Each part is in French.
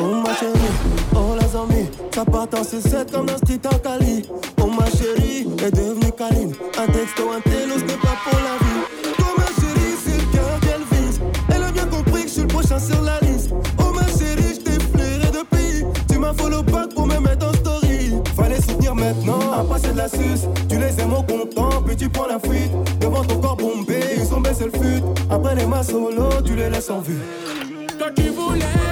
Oh Ça part en sucette comme un street en Cali. Oh ma chérie, elle est devenue câline. Un texto, un télo, ce pas pour la vie. Oh ma chérie, c'est le cœur qu'elle vise. Elle a bien compris que je suis le prochain sur la liste. Oh ma chérie, je t'ai flairé de pays. Tu m'as follow back pour me mettre en maintenant à passer de la suce. Tu les aimes au comptant, puis tu prends la fuite. Devant ton corps bombé, ils ont baissé le fut. Après les mains solo, tu les laisses en vue. Quand tu voulais.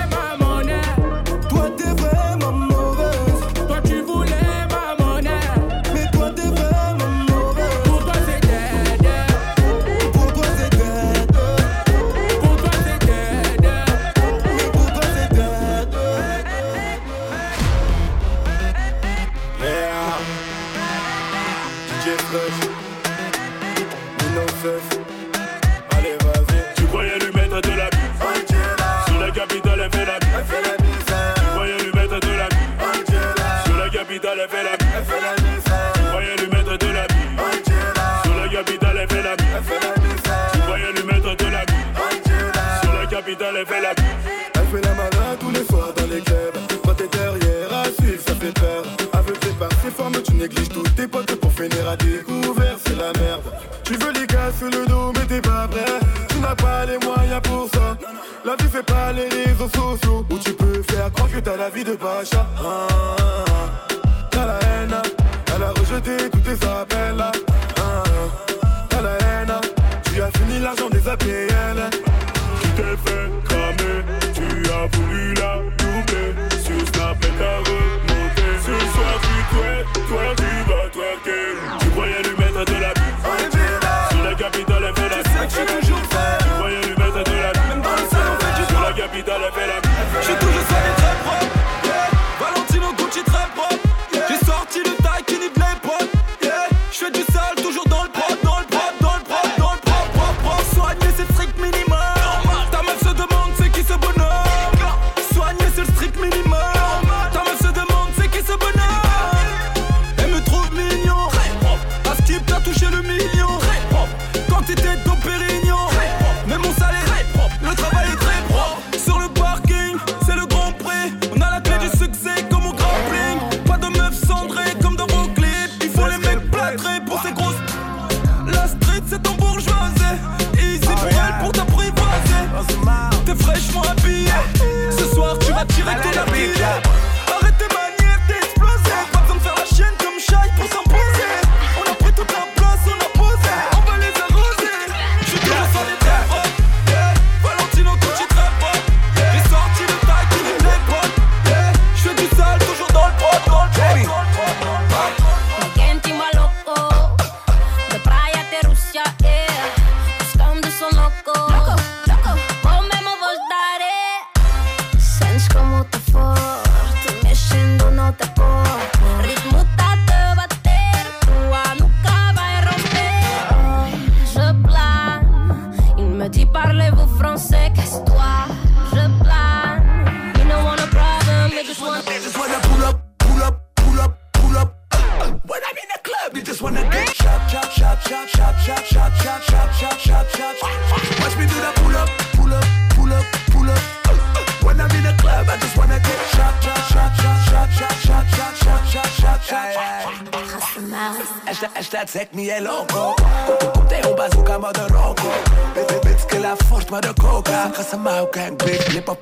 elle fait la misère. Tu voyais lui mettre de la mue. Angela. Sur la capitale, elle fait la mue. Elle fait la misère. la vie de Pacha. Ah, t'as la haine, elle a rejeté tous tes appels. Ah, t'as la haine, tu as fini l'argent des APL.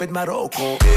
het maar.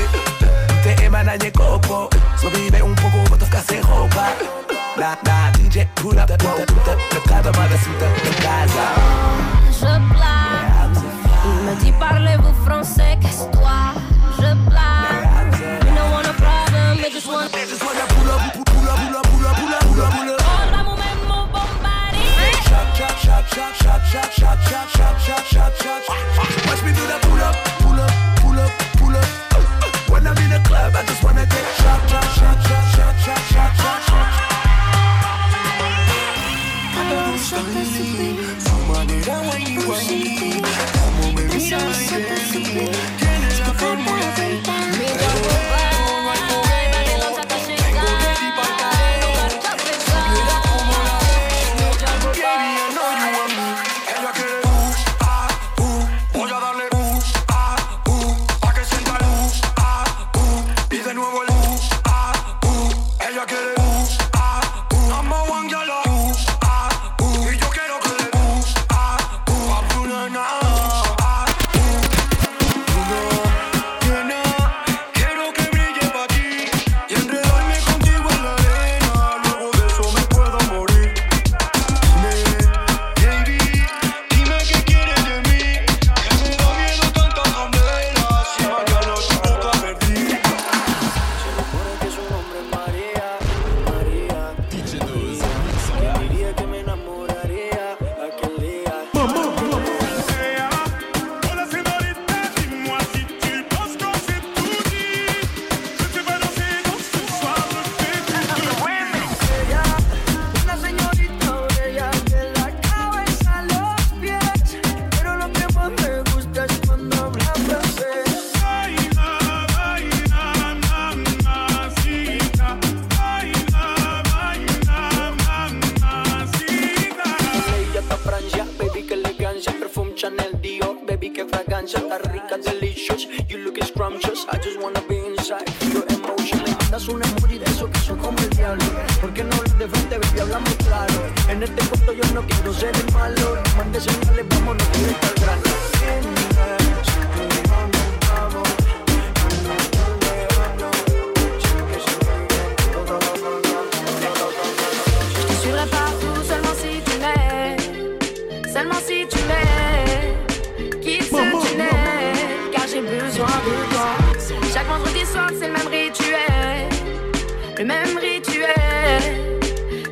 le même rituel.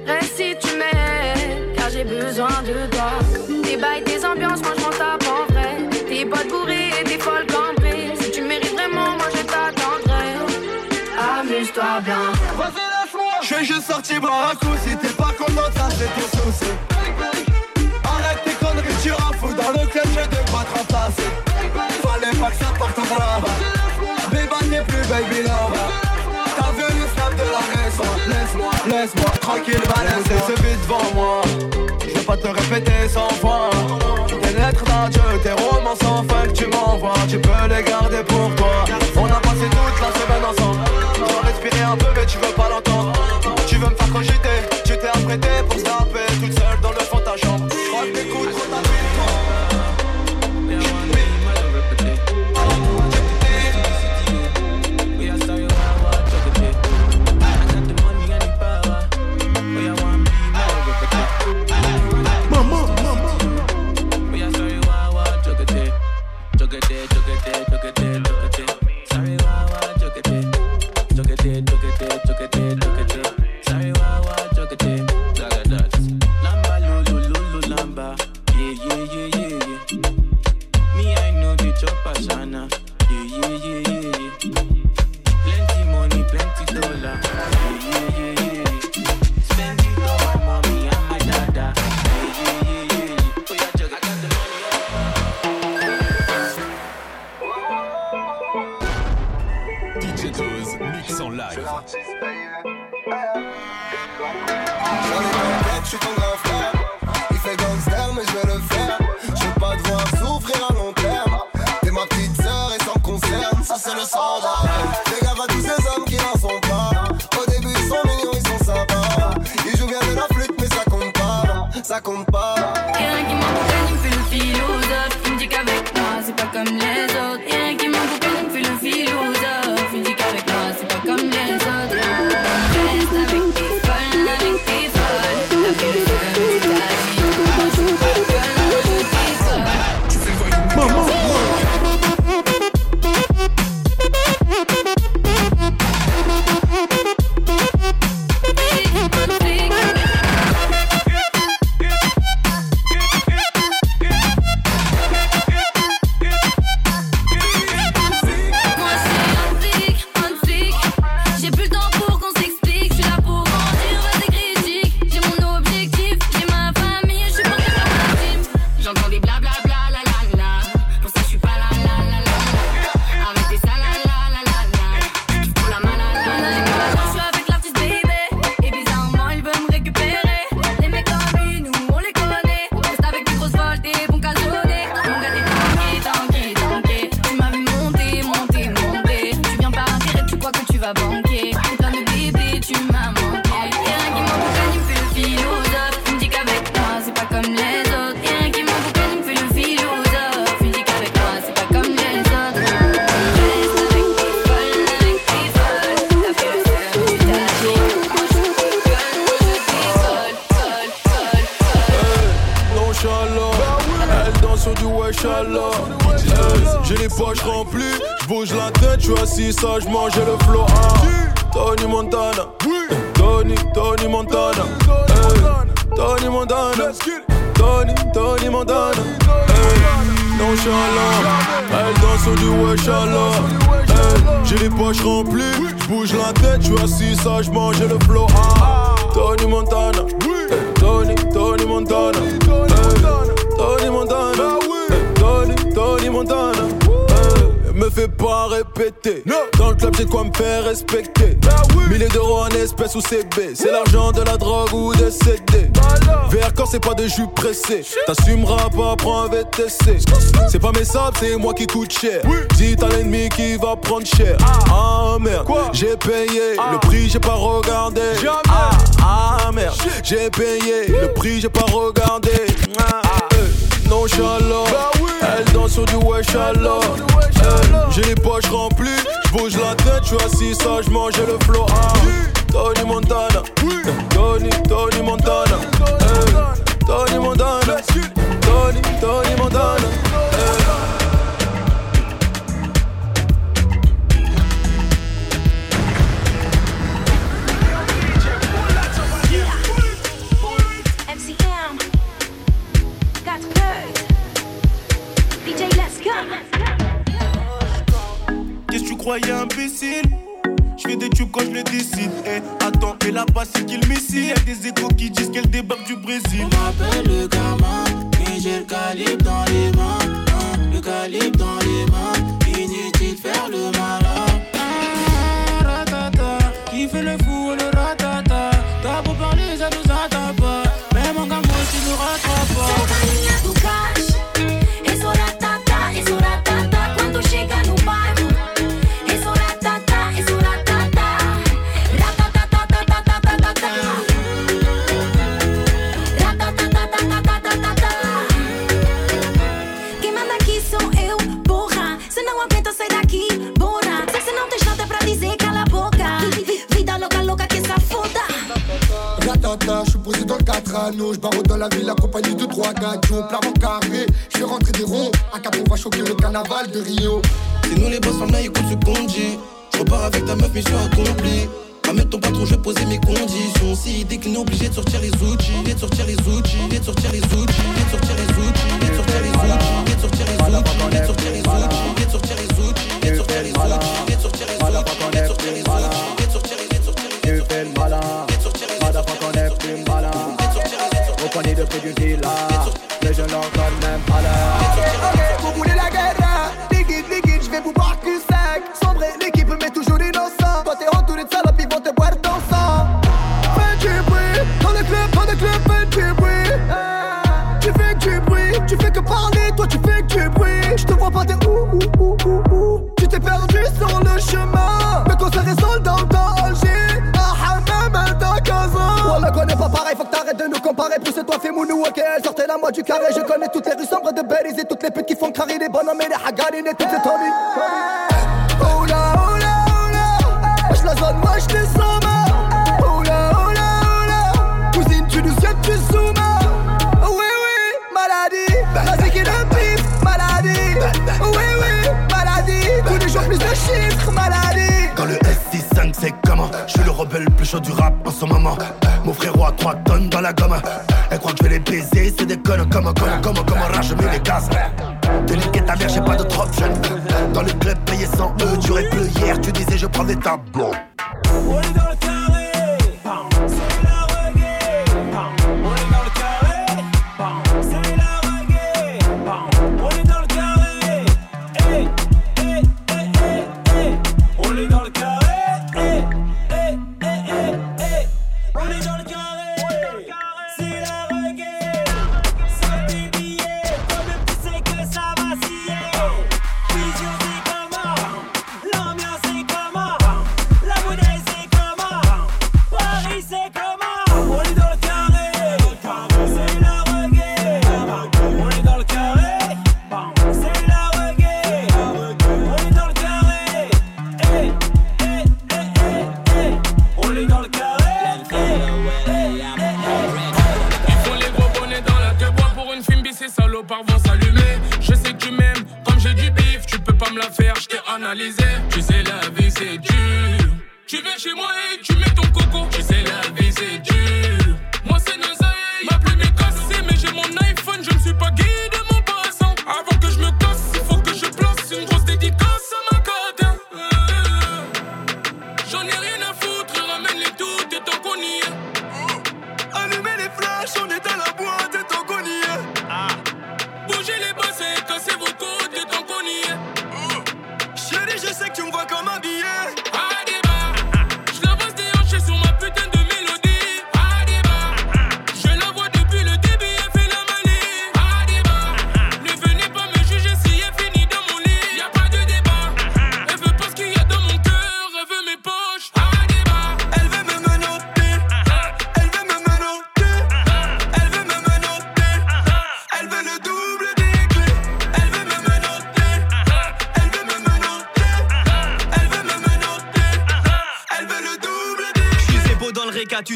Reste si tu m'aimes, car j'ai besoin de toi. Tes bails, tes ambiances, moi je m'en tape en vrai. Tes potes bourrées et tes folles cambrées. Si tu mérites vraiment, moi je t'attendrai. Amuse-toi bien. Je vais juste sortir boire un coup, si t'es pas content, ça c'est ton souci. Arrête tes conneries, tu fou dans le club, je te pas te remplacer. Fallait pas que ça parte en brave. Béba n'est plus baby love. tranquille, va laisser ce vide devant moi. Je vais pas te répéter sans fois. Tes lettres d'adieu, tes romans sans fin que tu m'envoies, tu peux les garder pour toi. On a passé toute la semaine ensemble. J'en respirais un peu, mais tu veux pas l'entendre. Tu veux me faire cogiter, tu t'es apprêté pour se taper. Dance. poche remplie, bouge la tête, je suis assis sage, mange le flow. Hein. Tony Montana, Tony, Tony Montana, hey. Tony Montana, Tony, Tony Montana, hey. nonchalant, elle danse du Weshala, hey. j'ai les poches remplies, bouge la tête, je suis assis sage, mange le flow. Tony Montana, oui, Tony, Tony Montana, Tony Montana, Tony, Tony Montana me fais pas répéter. Dans le club, j'ai quoi me faire respecter. Oui. Milliers d'euros en espèces ou CB. C'est l'argent de la drogue ou des CD. Voilà. Vers quand c'est pas de jus pressés? T'assumeras pas, prends un VTC. C'est pas mes sables, c'est moi qui coûte cher. Oui. Dis t'as l'ennemi qui va prendre cher. Ah, ah merde, ah, ah, j'ai payé. Le prix, j'ai pas regardé. Jamais. Ah, merde, j'ai payé. Le prix, j'ai pas regardé. Ah, non, bah. Elle danse sur du wesh alors. J'ai les poches remplies, j'bouge la tête, j'suis assis sagement, j'ai le flow. Ah, Tony Montana, Tony, Tony Montana, Croyais imbécile Je fais des tubes quand je le décide. Eh, attends, et là-bas c'est qu'il missile. Y'a des échos qui disent qu'elle débarque du Brésil. On m'appelle le gamin, mais j'ai le calibre dans les mains. hein, le calibre dans les mains. Inutile de faire le malin. Ah, ratata, qui fait le fou le ratata. T'as beau parler, ça nous atteint pas. Mais mon gamin, tu nous rattrapes la ville de trois gadgets, plein en carré, je fais rentrer des ronds, à cap on va choquer le carnaval de Rio. Chemin Mais quand ça résonne dans le danger. Même dans 15 ans. On la connaît pas pareil, faut que t'arrêtes de nous comparer. Plus toi fais mounou, ok, elle sortait la moi du carré. Je connais toutes les rues sombres de Belize Et toutes les putes qui font crari Les bonhommes et les hagarines et toutes ces Tommy. Là, oh là Je la zone, je les somme comment Je suis le rebelle le plus chaud du rap en ce moment. Mon frérot a 3 tonnes dans la gomme. Elle croit que je vais les baiser C'est des connes comme comme comme comme rage je mets les gaz. Déliqué ta mère j'ai pas d'autre option. Dans le club payé 100 eux Tu aurais plus hier tu disais je prends des le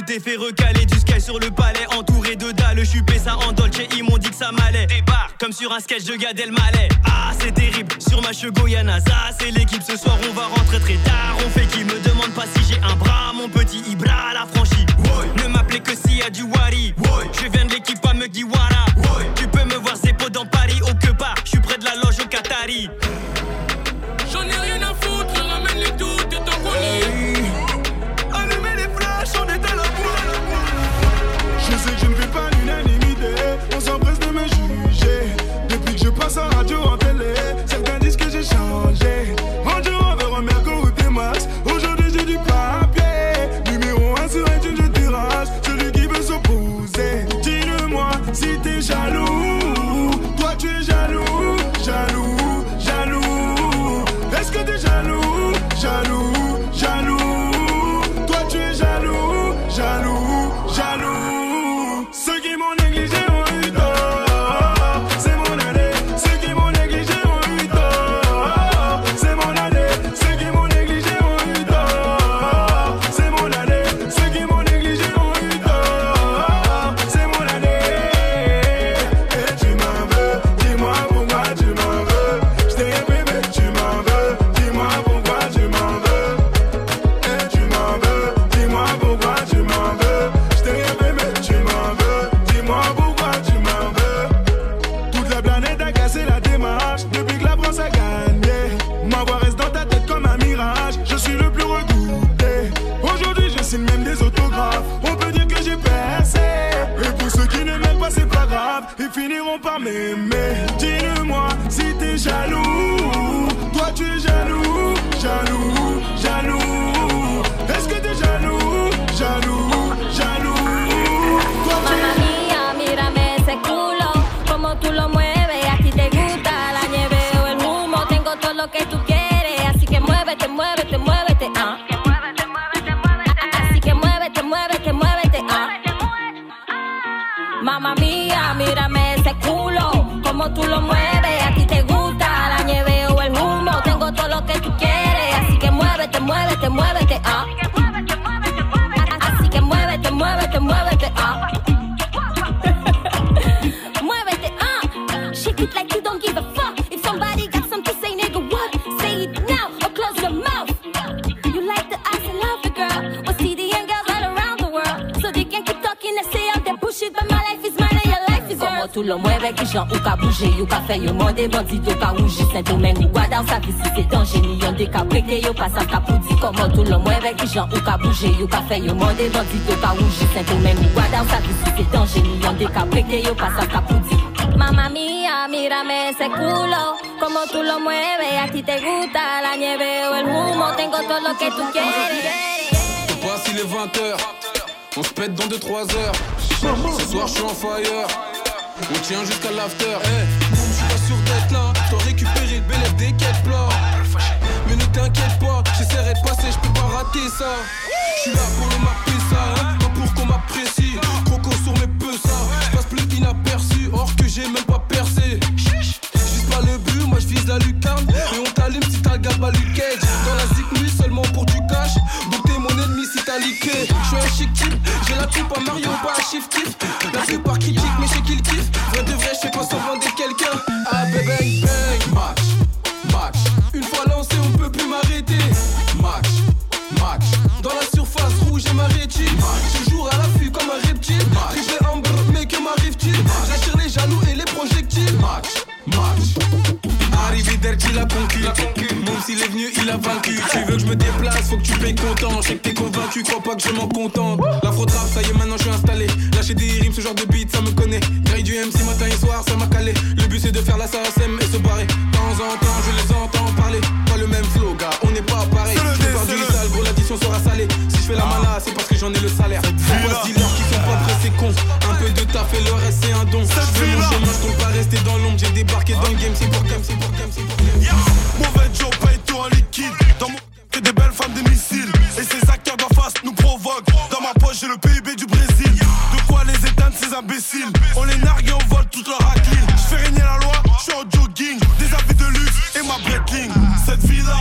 t'es fait recaler du sky sur le palais, entouré de dalles. Je suis ça en dolce, ils m'ont dit que ça m'allait. Débarque comme sur un sketch de Gad Elmaleh. Ah, c'est terrible, sur ma chego grave. Ils finiront par m'aimer. Dis-le-moi si t'es jaloux. Toi, tu es jaloux, jaloux, jaloux. Est-ce que t'es jaloux, jaloux, jaloux? Toi, tu es Mamma mía, mírame ese culo, como tú lo culo, como tú lo mueves, a ti te gusta la nieve o el humo, tengo todo lo que tú quieres, así que muévete, muévete, muévete, ah. Qui chante ou ka bouger, ou ka fait yo monde, bandito ka rouge, Saint-Domingue ou Guadal, sa vie si c'est danger, ni yon de ka prêter, yo pas sa ka poudi. Como tu lo mueves, qui chante ou ka bouger, ou ka fait yo monde, bandito ka rouge, Saint-Domingue ou Guadal, sa vie si c'est danger, ni yon de ka prêter, yo pas sa ka poudi. Mamma mía, mírame ese culo, como tú lo mueves, a ti te gusta la nieve o el humo, tengo todo lo que tú quieres. Il est 20h. On se pète dans 2-3 heures. Ce soir, je suis en fire. On tient jusqu'à l'after. Hey, boum, je suis pas sûr d'être là. Je dois récupérer le bel des quêtes plats. Mais ne t'inquiète pas, j'essaierai de passer, je peux pas rater ça. Je suis là pour le marquer ça, hein, pas pour qu'on m'apprécie. Croco sur mes peu ça. Passe plus inaperçu, or que j'ai même pas percé. Je pas le but, moi je la lucarne. Coupe à Mario, pas à shift type. La plupart critiquent, mais je sais qu'ils kiffent. Vrai de vrai, je fais pas semblant d'être quelqu'un. Ah, bébé, bang, match, match. Une fois lancé, on peut plus m'arrêter. Match, match. Dans la surface rouge et ma rétine. Toujours à l'affût comme un reptile. Triplé ambre, mais que m'arrive-t-il? J'attire les jaloux et les projectiles. Match, match. Arrivederci la concu. Venu, il a vaincu. Tu veux que je me déplace, faut que tu payes content. Je sais que t'es convaincu, crois pas que je m'en contente. L'afro trap, ça y est, maintenant je suis installé. Lâcher des rimes, ce genre de beat, ça me connaît. Grille du MC matin et soir, ça m'a calé. Le but c'est de faire la SASM et se barrer. De temps en temps, je les entends parler. Pas le même flow, gars, on n'est pas pareil. Je vais du sale, gros, l'addition sera salée. Si je fais la mala, c'est parce que j'en ai le salaire. Faut se dealers qui sont pas prêts, c'est con. Un peu de taf et le reste, c'est un don. Je fais mon chemin, je compte pas rester dans l'ombre. J'ai débarqué dans le game, c'est pour game, c'est pour game, c'est pour game. Mauvais Joe paye en liquide. Dans mon que des belles femmes, des missiles. Et ces acteurs d'en face nous provoquent. Dans ma poche, j'ai le PIB du Brésil. De quoi les éteindre, ces imbéciles? On les nargue et on vole toute leur racline. Je fais régner la loi, je suis en jogging. Des habits de luxe et ma Breitling. Cette vie-là,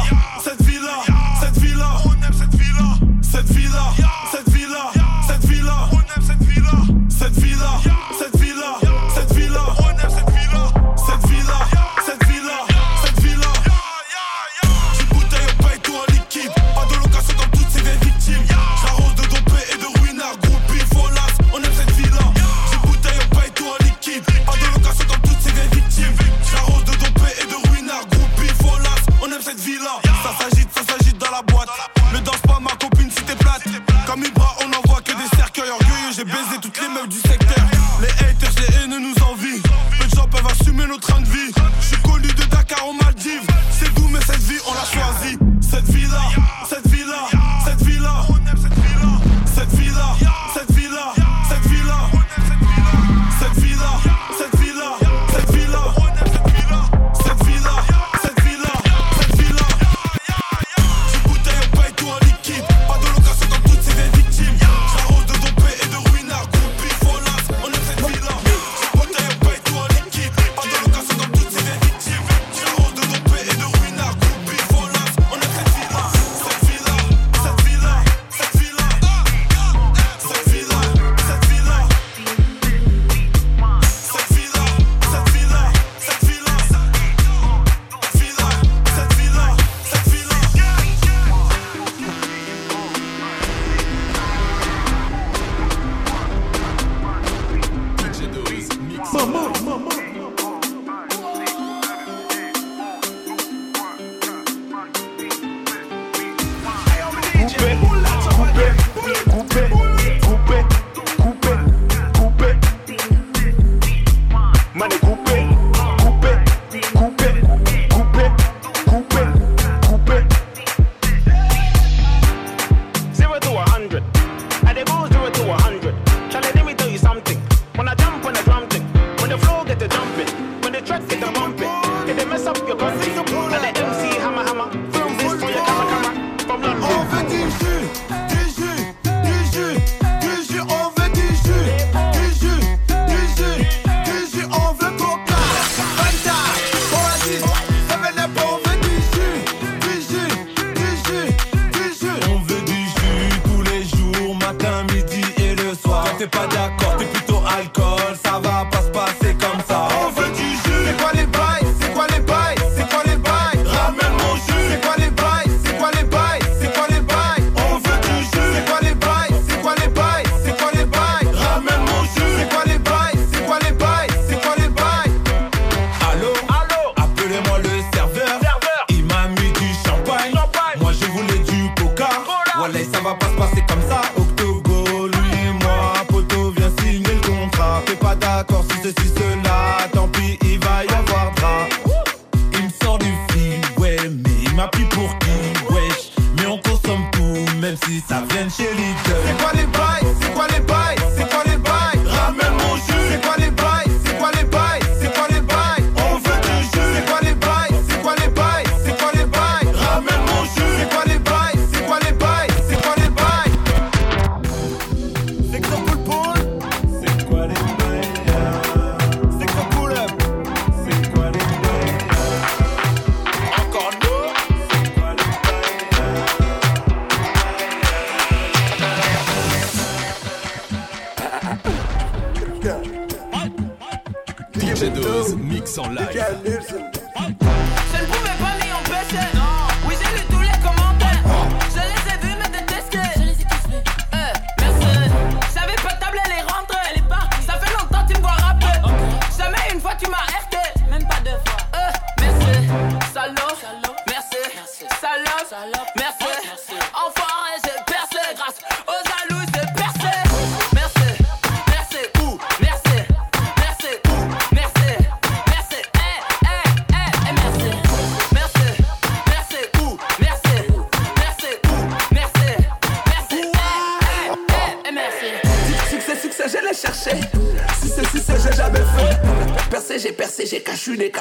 mix en live.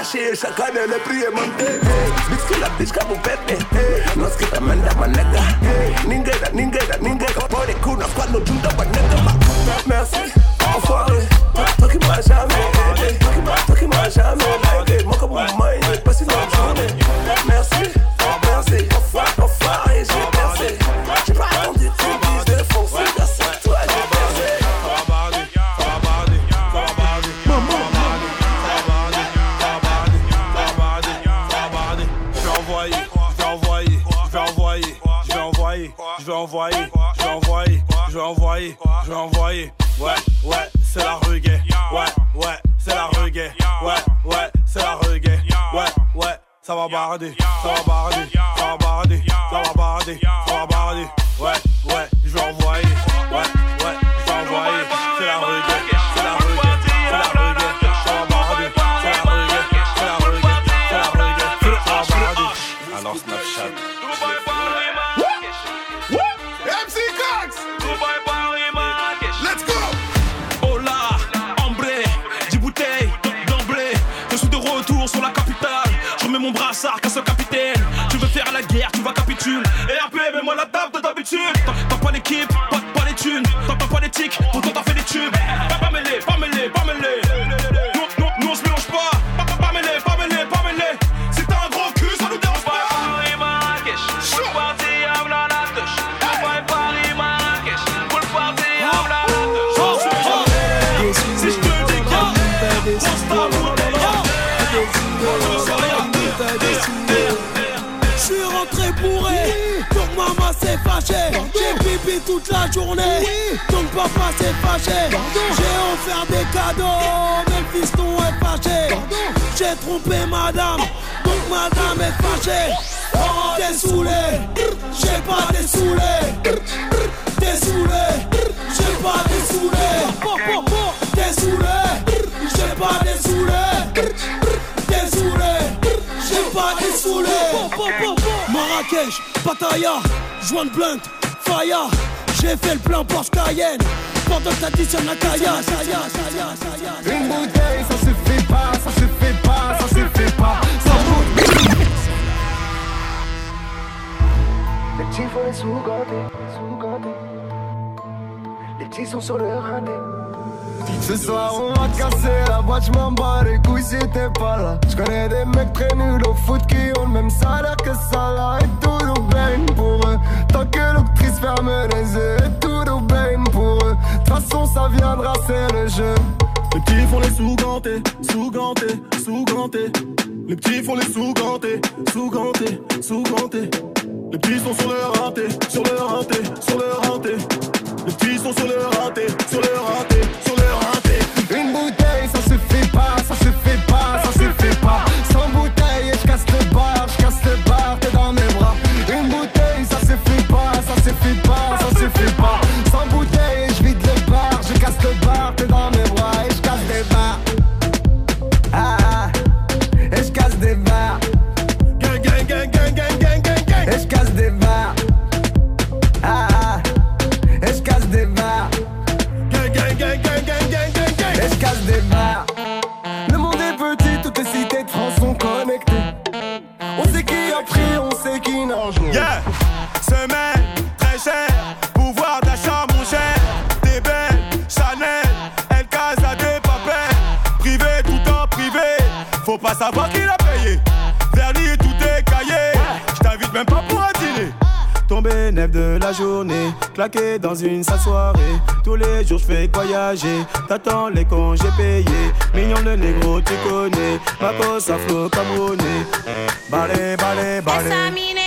谢谢帅哥 J'ai pipi toute la journée, donc papa s'est fâché. J'ai offert des cadeaux, mais le fiston est fâché. J'ai trompé madame, donc madame est fâchée. T'es saoulé, j'ai pas des saoulé. T'es saoulé, j'ai pas des saoulé. T'es saoulé, j'ai pas des saoulé. T'es saoulé, j'ai pas des saoulé. Marrakech, Pattaya, joint blunt, Faya. J'ai fait le plein Porsche Cayenne. Pendant que t'additionnes la Cayenne. Une bouteille, ça suffit pas, ça suffit pas, ça suffit pas. Sans bouteille. Les petits font les sous-gantés. Les petits sont sur le rindet. Ce soir on va casser la boîte, j'm'en bats les couilles si t'es pas là. J'connais des mecs très nuls au foot qui ont le même salaire que ça là. Et tout nous pour eux. Tant que l'octrice ferme les yeux, et tout nous pour eux. De toute façon ça viendra, c'est le jeu. Les petits font les sous-gantés, sous-gantés, sous-gantés. Les petits font les sous-gantés, sous-gantés, sous-gantés. Les petits sont sur le rinté, sur le rinté, sur le rinté. Les petits sont sur le rinté, sur le rinté, sur le rinté. Une bouteille, ça suffit pas, ça suffit Yeah, semaine très cher, pouvoir d'achat mon cher, des belles, Chanel, El Casa des papels, privé tout en privé, faut pas savoir qui l'a De la journée, claqué dans une sale soirée. Tous les jours je fais voyager, t'attends les congés payés. Mignon le négro, tu connais, ma cause afro camerounais. Balé, balé, balé.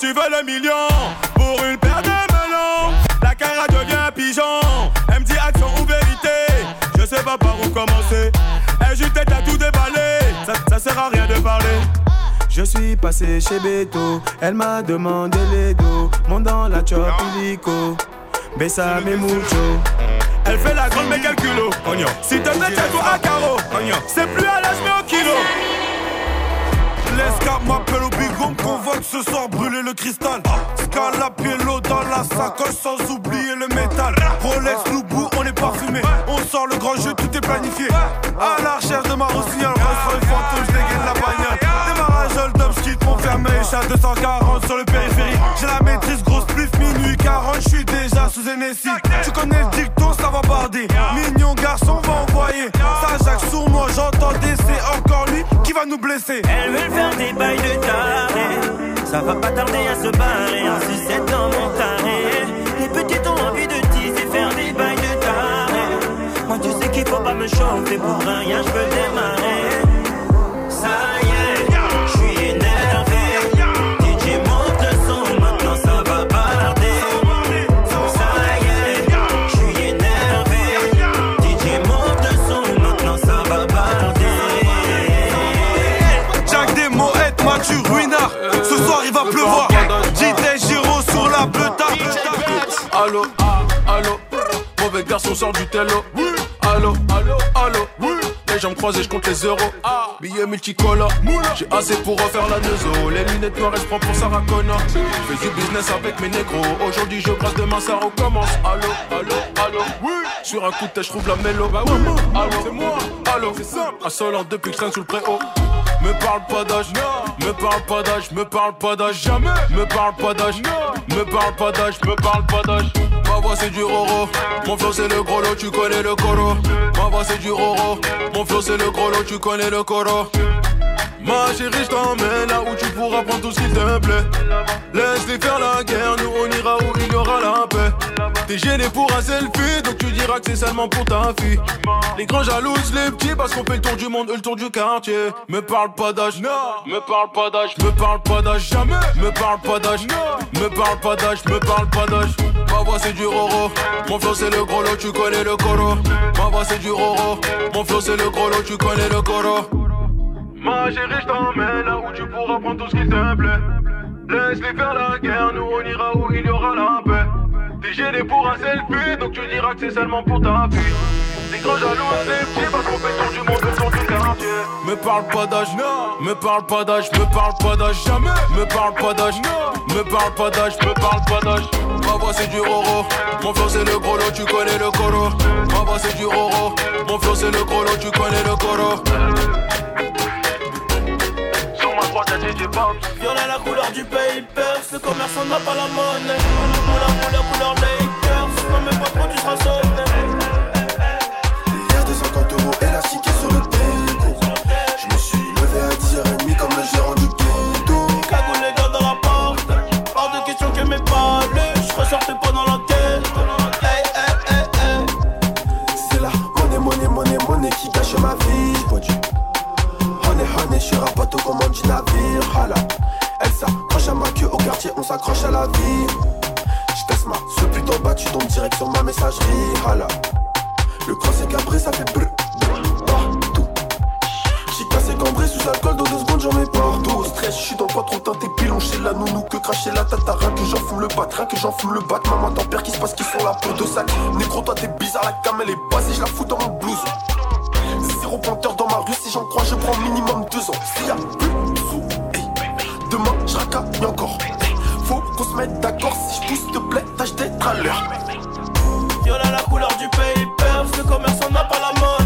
Tu veux le million Pour une paire de melons. La cara devient pigeon. Elle me dit action ou vérité Je sais pas par où commencer. Elle juste tête à tout déballer. Ça, ça sert à rien de parler. Je suis passé chez Beto, elle m'a demandé les dos. Monte dans la chop illico, Bessame mucho. Elle fait la grande mais quel culot. Si te mets à toi à carreau. C'est plus à l'âge mais au kilo L'escap m'appelle au bigon, convoque ce soir brûler le cristal. Scala pied l'eau dans la sacoche sans oublier le métal. Rolex, Loubou, on est parfumé. On sort le grand jeu, tout est planifié. À la recherche de ma rossignol, Rolls Royce fantôme, je dégaine la bagnole. Up, skill confirmé, chat 240 sur le périphérique. J'ai la maîtrise, grosse plus minuit 40, je suis déjà sous Hennessy. Tu connais le dicton, ça va barder. Mignon garçon, va envoyer. Ça, Jacques, sur moi, j'entends c'est encore lui qui va nous blesser. Elle veut faire des bails de taré. Ça va pas tarder à se barrer en sucette dans mon taré. Les petites ont envie de teaser, faire des bails de taré. Moi, tu sais qu'il faut pas me chauffer pour rien, je veux démarrer. tu ruinard. Ce soir il va pleuvoir. J'étais Giro sur la beuta. Allo, allo, mauvais garçon sort du tello. Allo, allo, allo, les jambes croisées, je compte les euros. Billets multicolores, j'ai assez pour refaire la nezo. Les lunettes noires, je prends pour Sarah Connor. Fais du business avec mes négros. Aujourd'hui je brasse, demain ça recommence. Allo, allo, allo, oui sur un coup de tête, je trouve la mélo. Bah ouais, allo, c'est moi, allo, c'est simple. Un seul an depuis que sous le préau. Me parle pas d'âge, non me parle pas d'âge, me parle pas d'âge, jamais. Me parle pas d'âge, me parle pas d'âge, me parle pas d'âge. Ma voix c'est du roro, mon flow c'est le gros lot, tu connais le coro. Ma voix c'est du roro, mon flow c'est le gros lot, tu connais le coro. Ma chérie, je t'emmène là où tu pourras prendre tout qu'il te plaît. Laisse-les faire la guerre, nous on ira où il y aura la paix. T'es gêné pour un selfie, donc tu diras que c'est seulement pour ta fille. Les grands jalouses, les petits, parce qu'on fait le tour du monde, eux, le tour du quartier. Me parle pas d'âge, non. Me parle pas d'âge, me parle pas d'âge, jamais. Me parle pas d'âge, non. Me parle pas d'âge, me parle pas d'âge. Ma voix c'est du roro, mon flow c'est le gros lot, tu connais le coro. Ma voix c'est du roro, mon flow c'est le gros lot, tu connais le coro. Ma chérie, je t'emmène là où tu pourras prendre tout ce qu'il te plaît. Laisse-les faire la guerre, nous on ira où il y aura la paix. T'es gêné pour un selfie, donc tu diras que c'est seulement pour ta fille. Les grands jaloux, c'est petits parce qu'on fait tour du monde, le tour du quartier. Me parle pas d'âge, non. Me parle pas d'âge, me parle pas d'âge, jamais. Me parle pas d'âge, non. Me parle pas d'âge, me parle pas d'âge. Ma voix c'est du roro, mon flow c'est le gros lot, tu connais le coro. Ma voix c'est du roro, mon flow c'est le gros lot, tu connais le coro. DJ Bob. Violet la couleur du paper, le commerçant n'a pas la monnaie. Couleur, couleur, couleur Lakers, non mais pas trop, tu seras sonné. Hier de 50 euros élastiqués sur le déco. Je me suis levé à 10h30 comme le gérant du ghetto. Cagoule les gars dans la porte, hors de question que mes palais, je ressortais pas dans la comme du navire. Hala, elle s'accroche à ma queue au quartier, on s'accroche à la vie. J'teste ma ce putain battu donc direct sur ma messagerie. Hala, le cross est cabré, ça fait brr, partout. J'suis cassé cambré sous alcool, dans deux secondes j'en ai partout. Stress, j'suis dans pas trop teinté pilon chez la nounou que cracher la tata. Rien que j'en fume le bat, rien que j'en fume le bat. Maman tempère qui se passe qu'ils font la peau de sac. Négro, toi t'es bizarre, la cam elle est basse et je la fous dans mon blouse. Zéro pointeur dans ma rue, j'en crois, je prends minimum deux ans. S'il y a plus de sous, hey, demain je encore. Faut qu'on se mette d'accord, si je pousse, te plaît, tâche d'être à l'heure. Violet la couleur du paper, le commerçant n'a pas la monnaie.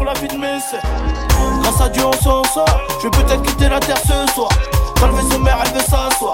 Sur la vie de mes sœurs. Grâce à Dieu on s'en sort, je vais peut-être quitter la terre ce soir. Dans le vaisseau mère, elle veut s'asseoir,